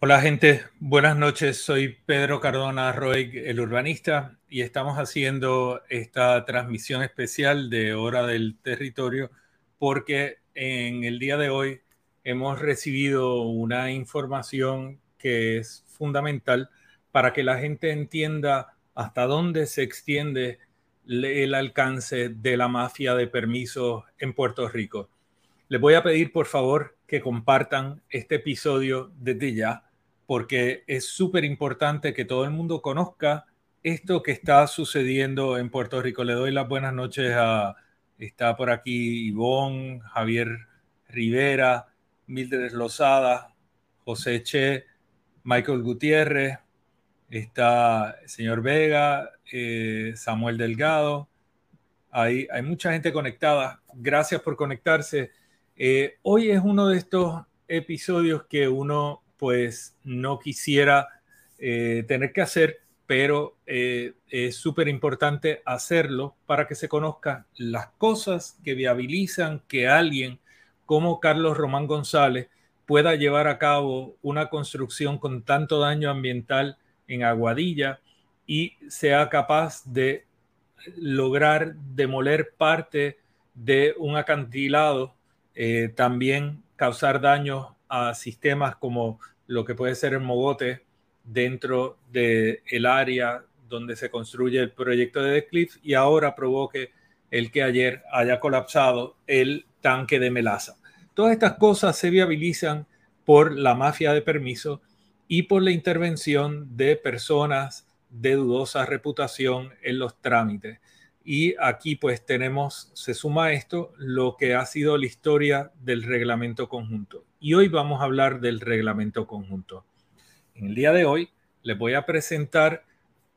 Hola gente, buenas noches. Soy Pedro Cardona Roig, el urbanista, y estamos haciendo esta transmisión especial de Hora del Territorio porque en el día de hoy hemos recibido una información que es fundamental para que la gente entienda hasta dónde se extiende el alcance de la mafia de permisos en Puerto Rico. Les voy a pedir por favor que compartan este episodio desde ya porque es súper importante que todo el mundo conozca esto que está sucediendo en Puerto Rico. Le doy las buenas noches a, está por aquí Ivonne, Javier Rivera, Mildred Lozada, José Che, Michael Gutiérrez, está el señor Vega, eh, Samuel Delgado. Hay, hay, mucha gente conectada. Gracias por conectarse. Eh, hoy es uno de estos episodios que uno pues no quisiera eh, tener que hacer, pero eh, es súper importante hacerlo para que se conozcan las cosas que viabilizan que alguien como Carlos Román González pueda llevar a cabo una construcción con tanto daño ambiental en Aguadilla y sea capaz de lograr demoler parte de un acantilado, eh, también causar daños a sistemas como lo que puede ser el mogote dentro del el área donde se construye el proyecto de Cliff y ahora provoque el que ayer haya colapsado el tanque de melaza. Todas estas cosas se viabilizan por la mafia de permiso y por la intervención de personas de dudosa reputación en los trámites. Y aquí pues tenemos, se suma esto, lo que ha sido la historia del reglamento conjunto. Y hoy vamos a hablar del reglamento conjunto. En el día de hoy les voy a presentar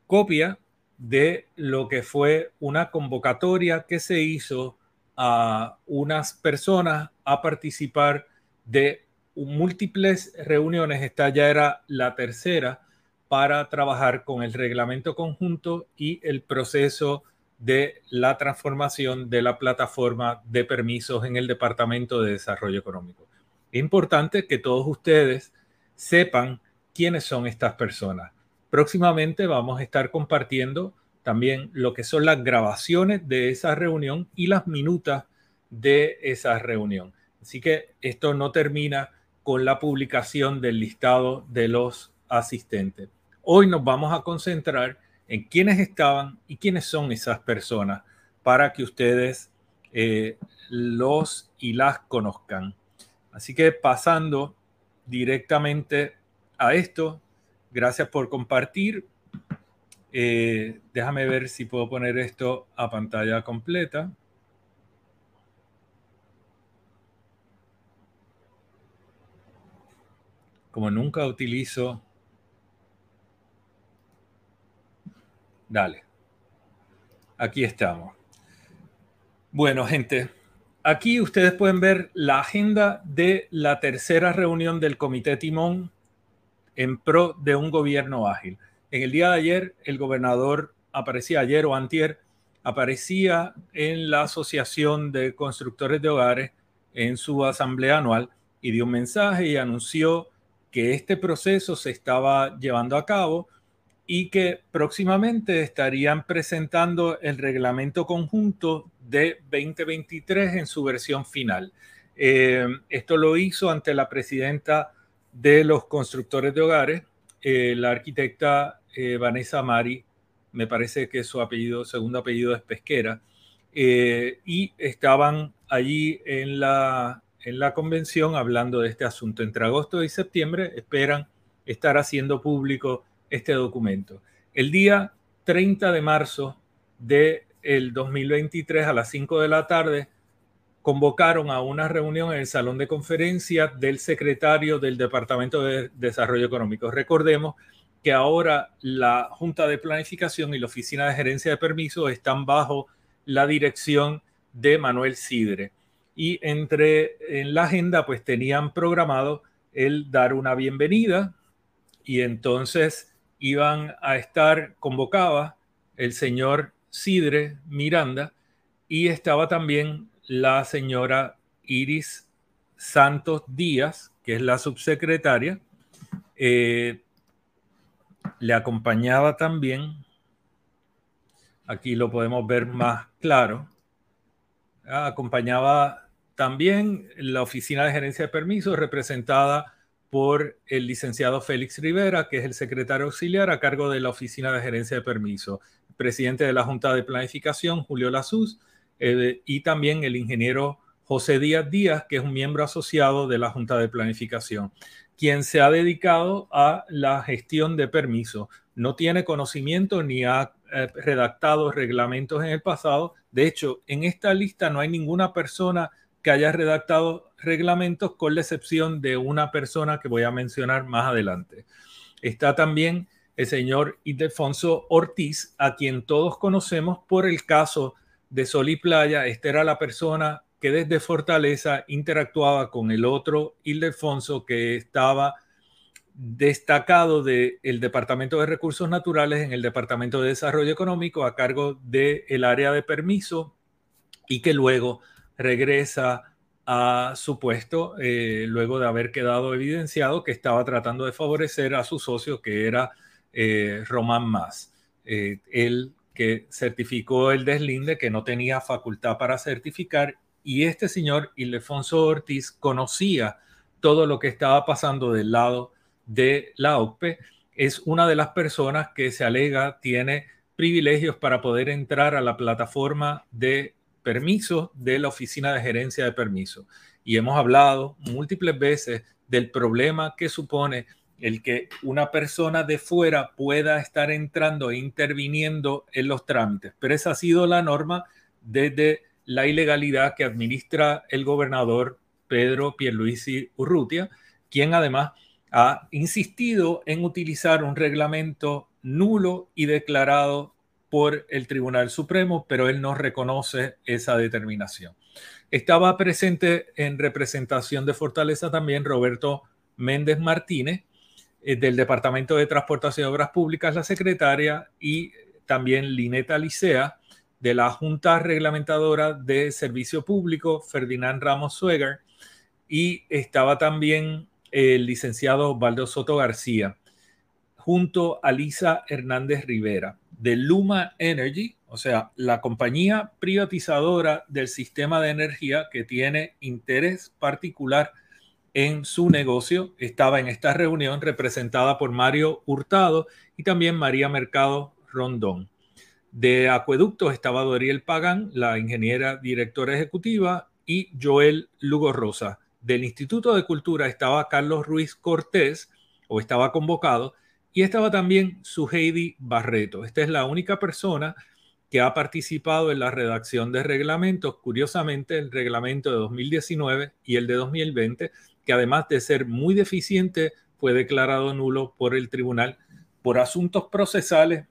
copia de lo que fue una convocatoria que se hizo a unas personas a participar de múltiples reuniones. Esta ya era la tercera para trabajar con el reglamento conjunto y el proceso de la transformación de la plataforma de permisos en el Departamento de Desarrollo Económico. Es importante que todos ustedes sepan quiénes son estas personas. Próximamente vamos a estar compartiendo también lo que son las grabaciones de esa reunión y las minutas de esa reunión. Así que esto no termina con la publicación del listado de los asistentes. Hoy nos vamos a concentrar en quiénes estaban y quiénes son esas personas para que ustedes eh, los y las conozcan. Así que pasando directamente a esto, gracias por compartir. Eh, déjame ver si puedo poner esto a pantalla completa. Como nunca utilizo Dale. Aquí estamos. Bueno, gente, aquí ustedes pueden ver la agenda de la tercera reunión del Comité Timón en pro de un gobierno ágil. En el día de ayer, el gobernador aparecía ayer o antier, aparecía en la Asociación de Constructores de Hogares en su asamblea anual y dio un mensaje y anunció que este proceso se estaba llevando a cabo y que próximamente estarían presentando el reglamento conjunto de 2023 en su versión final. Eh, esto lo hizo ante la presidenta de los constructores de hogares, eh, la arquitecta eh, Vanessa Mari, me parece que su segundo apellido es Pesquera, y estaban allí en la, en la convención hablando de este asunto. Entre agosto y septiembre esperan estar haciendo público este documento. El día 30 de marzo del el 2023 a las 5 de la tarde convocaron a una reunión en el salón de conferencias del secretario del Departamento de Desarrollo Económico. Recordemos que ahora la Junta de Planificación y la Oficina de Gerencia de Permisos están bajo la dirección de Manuel Sidre. Y entre en la agenda pues tenían programado el dar una bienvenida y entonces iban a estar convocadas el señor Sidre Miranda y estaba también la señora Iris Santos Díaz, que es la subsecretaria. Eh, le acompañaba también, aquí lo podemos ver más claro, acompañaba también la Oficina de Gerencia de Permisos representada por el licenciado Félix Rivera, que es el secretario auxiliar a cargo de la Oficina de Gerencia de Permiso, presidente de la Junta de Planificación, Julio Lazuz, eh, y también el ingeniero José Díaz Díaz, que es un miembro asociado de la Junta de Planificación, quien se ha dedicado a la gestión de permiso. No tiene conocimiento ni ha eh, redactado reglamentos en el pasado. De hecho, en esta lista no hay ninguna persona que haya redactado reglamentos con la excepción de una persona que voy a mencionar más adelante. Está también el señor Ildefonso Ortiz, a quien todos conocemos por el caso de Sol y Playa. Esta era la persona que desde Fortaleza interactuaba con el otro Ildefonso que estaba destacado del Departamento de Recursos Naturales en el Departamento de Desarrollo Económico a cargo del área de permiso y que luego regresa a su puesto eh, luego de haber quedado evidenciado que estaba tratando de favorecer a su socio que era eh, Román Más, eh, el que certificó el deslinde que no tenía facultad para certificar y este señor Ildefonso Ortiz conocía todo lo que estaba pasando del lado de la OPE. Es una de las personas que se alega tiene privilegios para poder entrar a la plataforma de permisos de la Oficina de Gerencia de Permisos. Y hemos hablado múltiples veces del problema que supone el que una persona de fuera pueda estar entrando e interviniendo en los trámites. Pero esa ha sido la norma desde la ilegalidad que administra el gobernador Pedro Pierluisi Urrutia, quien además ha insistido en utilizar un reglamento nulo y declarado por el Tribunal Supremo, pero él no reconoce esa determinación. Estaba presente en representación de Fortaleza también Roberto Méndez Martínez, eh, del Departamento de Transportación y Obras Públicas, la secretaria, y también Lineta Licea, de la Junta Reglamentadora de Servicio Público, Ferdinand Ramos Sueger, y estaba también el licenciado Baldo Soto García, junto a Lisa Hernández Rivera de Luma Energy, o sea, la compañía privatizadora del sistema de energía que tiene interés particular en su negocio, estaba en esta reunión representada por Mario Hurtado y también María Mercado Rondón. De Acueductos estaba Doriel Pagan, la ingeniera directora ejecutiva, y Joel Lugo Rosa. Del Instituto de Cultura estaba Carlos Ruiz Cortés, o estaba convocado, y estaba también su Heidi Barreto. Esta es la única persona que ha participado en la redacción de reglamentos, curiosamente el reglamento de 2019 y el de 2020, que además de ser muy deficiente, fue declarado nulo por el tribunal por asuntos procesales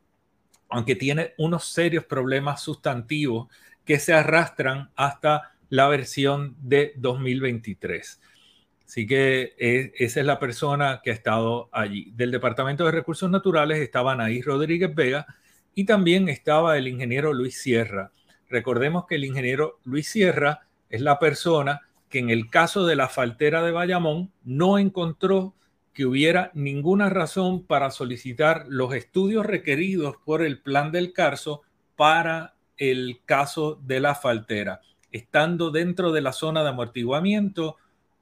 aunque tiene unos serios problemas sustantivos que se arrastran hasta la versión de 2023. Así que eh, esa es la persona que ha estado allí. Del Departamento de Recursos Naturales estaba Anaís Rodríguez Vega y también estaba el ingeniero Luis Sierra. Recordemos que el ingeniero Luis Sierra es la persona que en el caso de la faltera de Bayamón no encontró que hubiera ninguna razón para solicitar los estudios requeridos por el plan del Carso para el caso de la faltera. Estando dentro de la zona de amortiguamiento,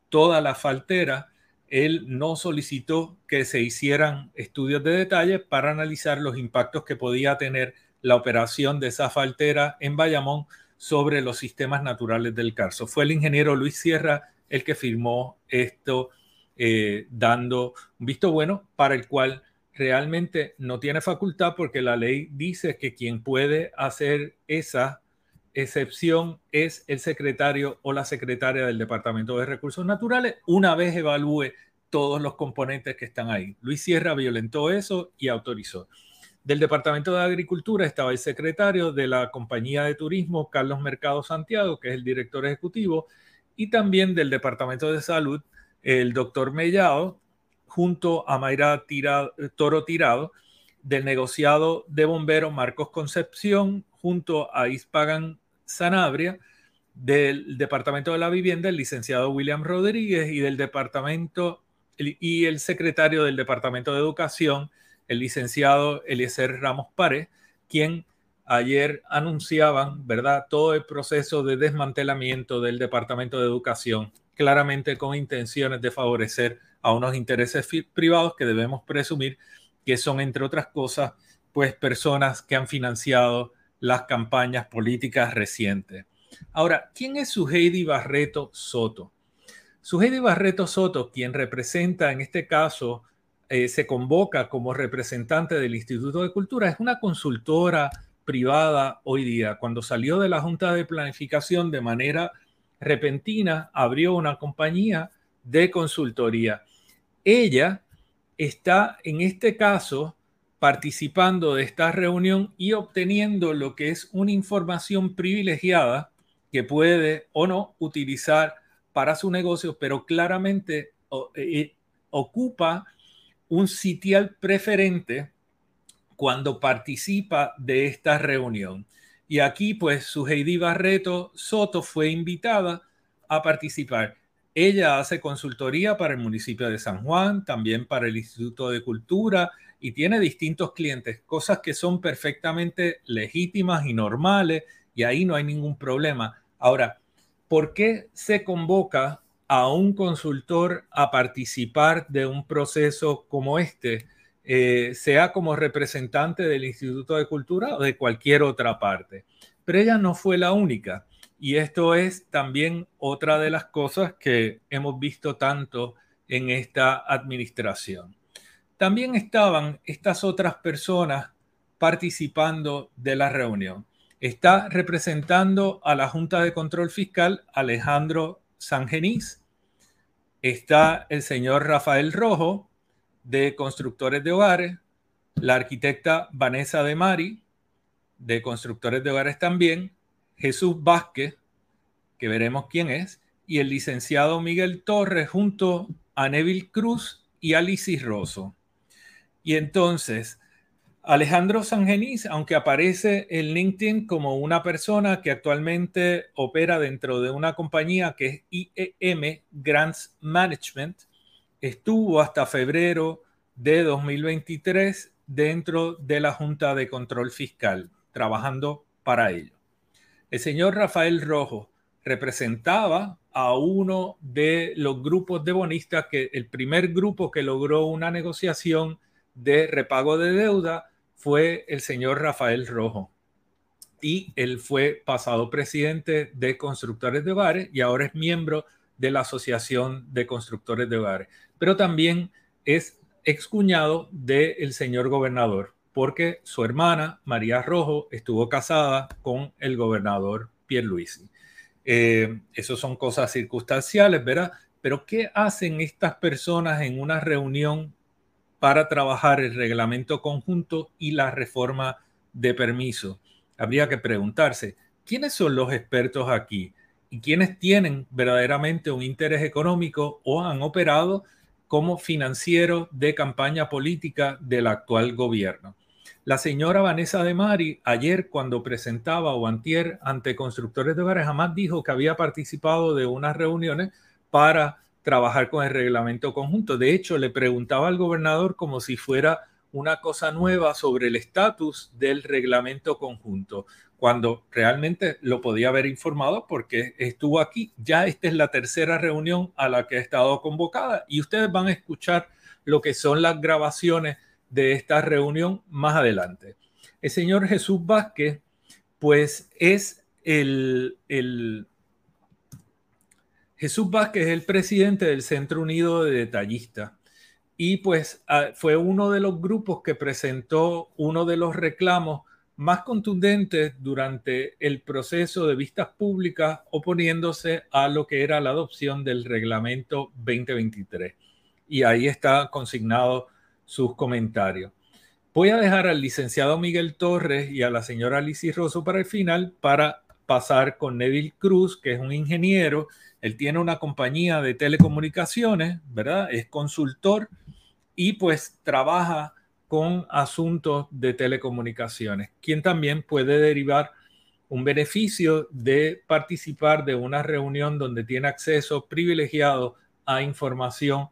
toda la faltera, él no solicitó que se hicieran estudios de detalle para analizar los impactos que podía tener la operación de esa faltera en Bayamón sobre los sistemas naturales del Carso. Fue el ingeniero Luis Sierra el que firmó esto, eh, dando un visto bueno para el cual realmente no tiene facultad porque la ley dice que quien puede hacer esa excepción es el secretario o la secretaria del Departamento de Recursos Naturales una vez evalúe todos los componentes que están ahí. Luis Sierra violentó eso y autorizó. Del Departamento de Agricultura estaba el secretario de la compañía de turismo, Carlos Mercado Santiago, que es el director ejecutivo, y también del Departamento de Salud, el doctor Mellado, junto a Mayra Toro Tirado, del negociado de bomberos Marcos Concepción, junto a Ispagan Sanabria, del Departamento de la Vivienda, el licenciado William Rodríguez, y del Departamento y el secretario del Departamento de Educación, el licenciado Eliezer Ramos Párez, quien ayer anunciaban, ¿verdad?, todo el proceso de desmantelamiento del Departamento de Educación, claramente con intenciones de favorecer a unos intereses privados que debemos presumir que son, entre otras cosas, pues personas que han financiado las campañas políticas recientes. Ahora, ¿quién es Suheidi Barreto Soto? Suheidi Barreto Soto, quien representa en este caso eh, se convoca como representante del Instituto de Cultura, es una consultora privada hoy día. Cuando salió de la Junta de Planificación de manera repentina, abrió una compañía de consultoría. Ella está en este caso participando de esta reunión y obteniendo lo que es una información privilegiada que puede o no utilizar para su negocio, pero claramente eh, ocupa un sitial preferente cuando participa de esta reunión. Y aquí, pues, su Heidi Barreto Soto fue invitada a participar. Ella hace consultoría para el municipio de San Juan, también para el Instituto de Cultura y tiene distintos clientes, cosas que son perfectamente legítimas y normales y ahí no hay ningún problema. Ahora, ¿por qué se convoca a un consultor a participar de un proceso como este, eh, sea como representante del Instituto de Cultura o de cualquier otra parte. Pero ella no fue la única. Y esto es también otra de las cosas que hemos visto tanto en esta administración. También estaban estas otras personas participando de la reunión. Está representando a la Junta de Control Fiscal Alejandro Sangenís. Está el señor Rafael Rojo de Constructores de Hogares, la arquitecta Vanessa de Mari de Constructores de Hogares también, Jesús Vázquez, que veremos quién es, y el licenciado Miguel Torres junto a Neville Cruz y Alicia Rosso. Y entonces, Alejandro Sangenís, aunque aparece en LinkedIn como una persona que actualmente opera dentro de una compañía que es IEM Grants Management, estuvo hasta febrero de 2023 dentro de la Junta de Control Fiscal, trabajando para ello. El señor Rafael Rojo representaba a uno de los grupos de bonistas, que el primer grupo que logró una negociación de repago de deuda fue el señor Rafael Rojo. Y él fue pasado presidente de Constructores de Hogares y ahora es miembro de la Asociación de Constructores de Hogares. Pero también es excuñado del señor gobernador, porque su hermana, María Rojo, estuvo casada con el gobernador Pierluisi. Eh, Esas son cosas circunstanciales, ¿verdad? Pero ¿qué hacen estas personas en una reunión para trabajar el reglamento conjunto y la reforma de permiso, habría que preguntarse, ¿quiénes son los expertos aquí? ¿Y quiénes tienen verdaderamente un interés económico o han operado como financieros de campaña política del actual gobierno? La señora Vanessa de Mari, ayer cuando presentaba o antier ante constructores de hogares, jamás dijo que había participado de unas reuniones para trabajar con el reglamento conjunto. De hecho, le preguntaba al gobernador como si fuera una cosa nueva sobre el estatus del reglamento conjunto, cuando realmente lo podía haber informado porque estuvo aquí. Ya esta es la tercera reunión a la que ha estado convocada y ustedes van a escuchar lo que son las grabaciones de esta reunión más adelante. El señor Jesús Vázquez, pues es el, el Jesús Vázquez es el presidente del Centro Unido de Detallistas y pues fue uno de los grupos que presentó uno de los reclamos más contundentes durante el proceso de vistas públicas oponiéndose a lo que era la adopción del reglamento 2023. Y ahí está consignado sus comentarios. Voy a dejar al licenciado Miguel Torres y a la señora Alicia Rosso para el final para pasar con Neville Cruz, que es un ingeniero. Él tiene una compañía de telecomunicaciones, ¿verdad? Es consultor y pues trabaja con asuntos de telecomunicaciones, quien también puede derivar un beneficio de participar de una reunión donde tiene acceso privilegiado a información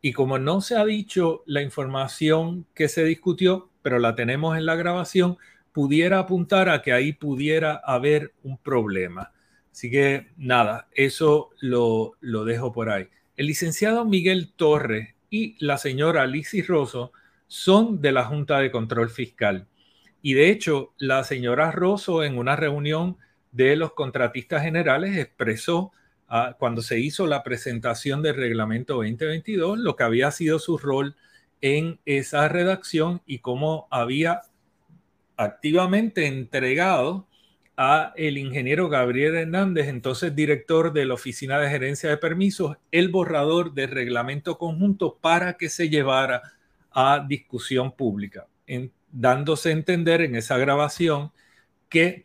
y como no se ha dicho la información que se discutió, pero la tenemos en la grabación, pudiera apuntar a que ahí pudiera haber un problema. Así que nada, eso lo, lo dejo por ahí. El licenciado Miguel Torres y la señora Alicia Rosso son de la Junta de Control Fiscal. Y de hecho, la señora Rosso en una reunión de los contratistas generales expresó cuando se hizo la presentación del reglamento 2022, lo que había sido su rol en esa redacción y cómo había activamente entregado a el ingeniero Gabriel Hernández, entonces director de la Oficina de Gerencia de Permisos, el borrador del reglamento conjunto para que se llevara a discusión pública, dándose a entender en esa grabación que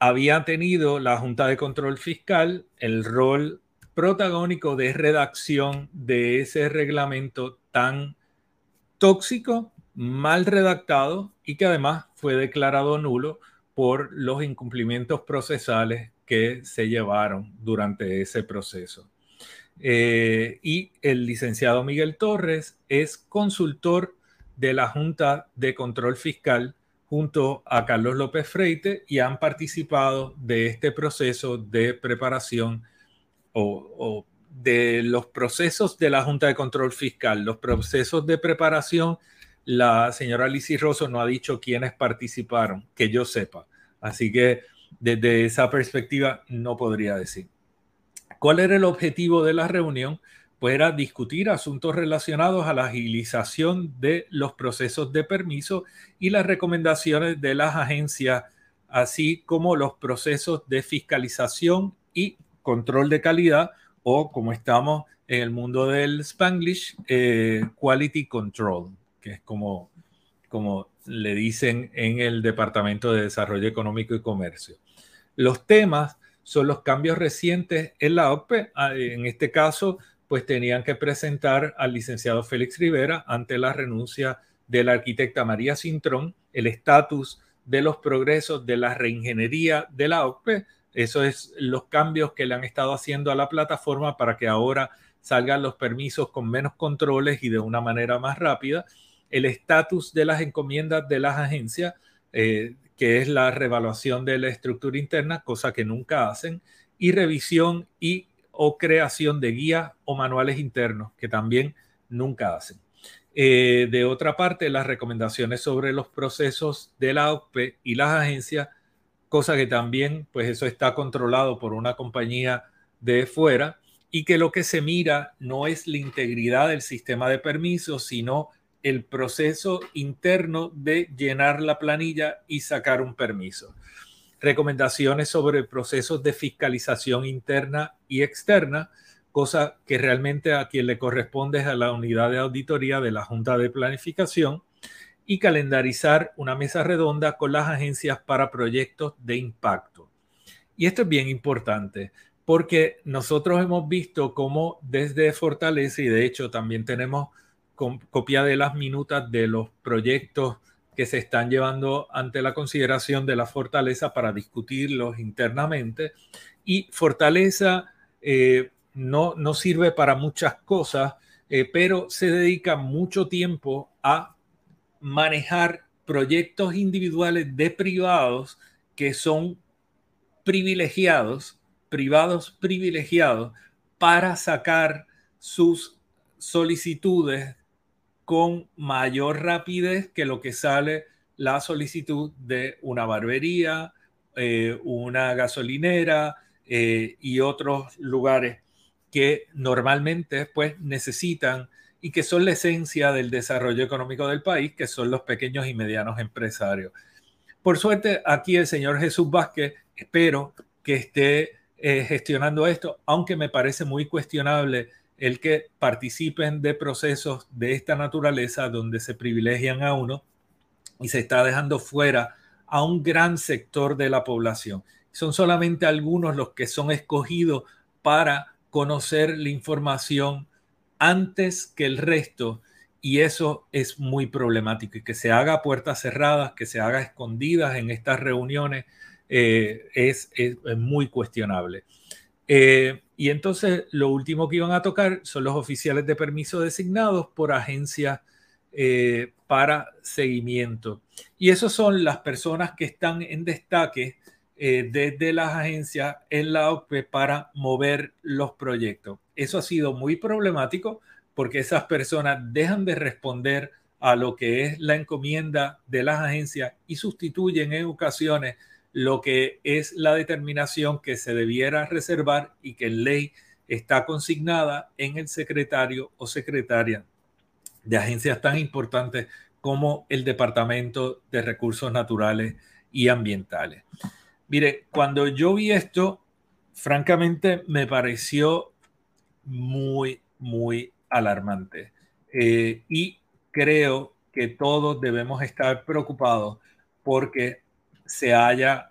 había tenido la Junta de Control Fiscal el rol protagónico de redacción de ese reglamento tan tóxico, mal redactado y que además fue declarado nulo por los incumplimientos procesales que se llevaron durante ese proceso. Eh, y el licenciado Miguel Torres es consultor de la Junta de Control Fiscal junto a Carlos López Freite y han participado de este proceso de preparación o, de los procesos de la Junta de Control Fiscal, los procesos de preparación. La señora Lizy Rosso no ha dicho quiénes participaron, que yo sepa. Así que desde esa perspectiva no podría decir. ¿Cuál era el objetivo de la reunión? pues era discutir asuntos relacionados a la agilización de los procesos de permiso y las recomendaciones de las agencias, así como los procesos de fiscalización y control de calidad, o como estamos en el mundo del Spanglish, eh, Quality Control, que es como, como le dicen en el Departamento de Desarrollo Económico y Comercio. Los temas son los cambios recientes en la OPE, ah, en este caso, pues tenían que presentar al licenciado Félix Rivera ante la renuncia de la arquitecta María Cintrón el estatus de los progresos de la reingeniería de la OCPE. Eso es los cambios que le han estado haciendo a la plataforma para que ahora salgan los permisos con menos controles y de una manera más rápida. El estatus de las encomiendas de las agencias, eh, que es la revaluación de la estructura interna, cosa que nunca hacen, y revisión y o creación de guías o manuales internos, que también nunca hacen. Eh, de otra parte, las recomendaciones sobre los procesos de la OPE y las agencias, cosa que también, pues eso está controlado por una compañía de fuera y que lo que se mira no es la integridad del sistema de permisos, sino el proceso interno de llenar la planilla y sacar un permiso recomendaciones sobre procesos de fiscalización interna y externa, cosa que realmente a quien le corresponde es a la unidad de auditoría de la Junta de Planificación, y calendarizar una mesa redonda con las agencias para proyectos de impacto. Y esto es bien importante porque nosotros hemos visto cómo desde Fortaleza, y de hecho también tenemos copia de las minutas de los proyectos que se están llevando ante la consideración de la Fortaleza para discutirlos internamente, y Fortaleza eh, no, no sirve para muchas cosas, eh, pero se dedica mucho tiempo a manejar proyectos individuales de privados que son privilegiados, privados privilegiados, para sacar sus solicitudes con mayor rapidez que lo que sale la solicitud de una barbería, eh, una gasolinera eh, y otros lugares que normalmente pues necesitan y que son la esencia del desarrollo económico del país, que son los pequeños y medianos empresarios. Por suerte, aquí el señor Jesús Vázquez, espero que esté eh, gestionando esto, aunque me parece muy cuestionable el que participen de procesos de esta naturaleza donde se privilegian a uno y se está dejando fuera a un gran sector de la población. Son solamente algunos los que son escogidos para conocer la información antes que el resto y eso es muy problemático y que se haga puertas cerradas, que se haga escondidas en estas reuniones eh, es, muy cuestionable. Eh, y entonces lo último que iban a tocar son los oficiales de permiso designados por agencias eh, para seguimiento. Y esos son las personas que están en destaque desde las agencias en la OCPE para mover los proyectos. Eso ha sido muy problemático porque esas personas dejan de responder a lo que es la encomienda de las agencias y sustituyen en ocasiones lo que es la determinación que se debiera reservar y que en ley está consignada en el secretario o secretaria de agencias tan importantes como el Departamento de Recursos Naturales y Ambientales. Mire, cuando yo vi esto, francamente me pareció muy, muy alarmante. Eh, y creo que todos debemos estar preocupados porque se haya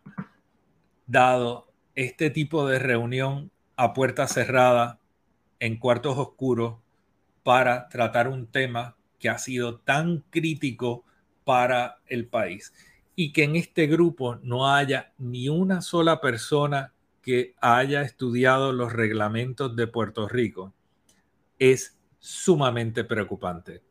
dado este tipo de reunión a puerta cerrada en cuartos oscuros para tratar un tema que ha sido tan crítico para el país y que en este grupo no haya ni una sola persona que haya estudiado los reglamentos de Puerto Rico es sumamente preocupante.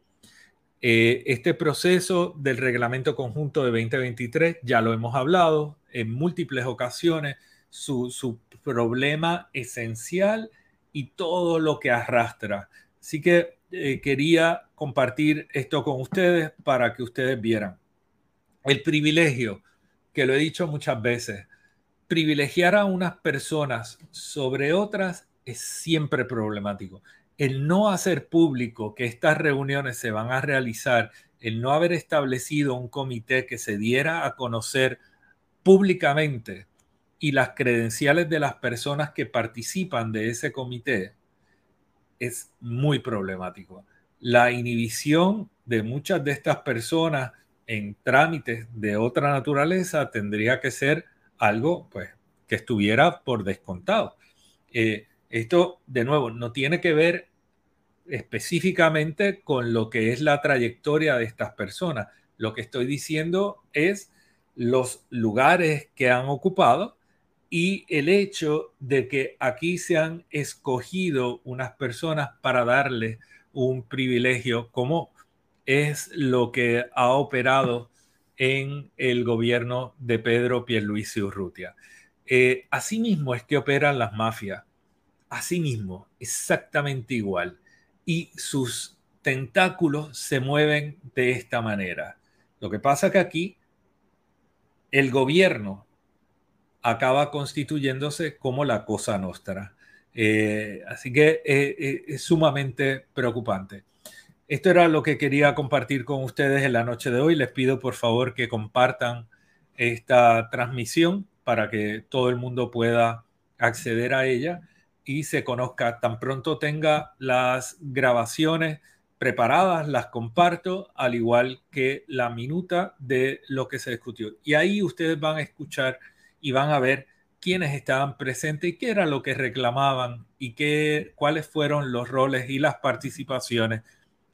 Eh, este proceso del reglamento conjunto de 2023, ya lo hemos hablado en múltiples ocasiones, su, problema esencial y todo lo que arrastra. Así que eh, quería compartir esto con ustedes para que ustedes vieran. El privilegio, que lo he dicho muchas veces, privilegiar a unas personas sobre otras es siempre problemático. El no hacer público que estas reuniones se van a realizar, el no haber establecido un comité que se diera a conocer públicamente y las credenciales de las personas que participan de ese comité es muy problemático. La inhibición de muchas de estas personas en trámites de otra naturaleza tendría que ser algo pues, que estuviera por descontado. Eh, esto, de nuevo, no tiene que ver específicamente con lo que es la trayectoria de estas personas. Lo que estoy diciendo es los lugares que han ocupado y el hecho de que aquí se han escogido unas personas para darle un privilegio como es lo que ha operado en el gobierno de Pedro Pierluisi Urrutia. Eh, asimismo es que operan las mafias, asimismo, exactamente igual. Y sus tentáculos se mueven de esta manera. Lo que pasa que aquí el gobierno acaba constituyéndose como la cosa nostra. Eh, así que eh, es sumamente preocupante. Esto era lo que quería compartir con ustedes en la noche de hoy. Les pido por favor que compartan esta transmisión para que todo el mundo pueda acceder a ella y se conozca. Tan pronto tenga las grabaciones, preparadas, las comparto, al igual que la minuta de lo que se discutió. Y ahí ustedes van a escuchar y van a ver quiénes estaban presentes y qué era lo que reclamaban y qué, cuáles fueron los roles y las participaciones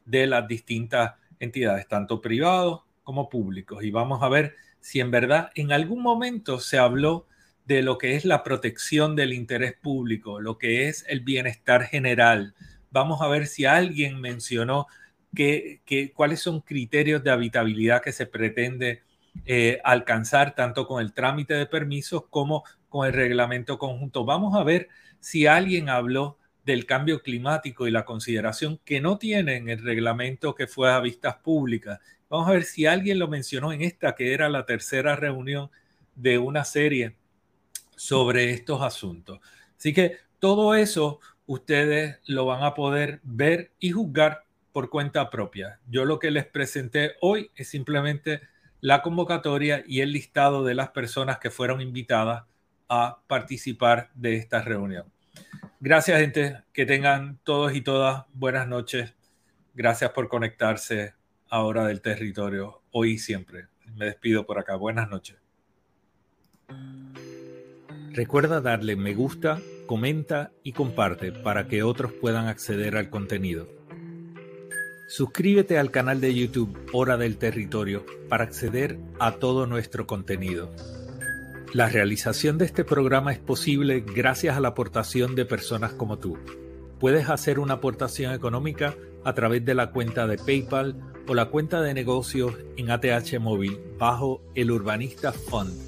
de las distintas entidades, tanto privados como públicos. Y vamos a ver si en verdad en algún momento se habló de lo que es la protección del interés público, lo que es el bienestar general. Vamos a ver si alguien mencionó que, cuáles son criterios de habitabilidad que se pretende eh, alcanzar tanto con el trámite de permisos como con el reglamento conjunto. Vamos a ver si alguien habló del cambio climático y la consideración que no tiene en el reglamento que fue a vistas públicas. Vamos a ver si alguien lo mencionó en esta, que era la tercera reunión de una serie sobre estos asuntos. Así que todo eso ustedes lo van a poder ver y juzgar por cuenta propia. Yo lo que les presenté hoy es simplemente la convocatoria y el listado de las personas que fueron invitadas a participar de esta reunión. Gracias, gente. Que tengan todos y todas buenas noches. Gracias por conectarse a Hora del Territorio, hoy y siempre. Me despido por acá. Buenas noches. Recuerda darle me gusta, comenta y comparte para que otros puedan acceder al contenido. Suscríbete al canal de YouTube Hora del Territorio para acceder a todo nuestro contenido. La realización de este programa es posible gracias a la aportación de personas como tú. Puedes hacer una aportación económica a través de la cuenta de PayPal o la cuenta de negocios en ATH Móvil bajo el Urbanista Fund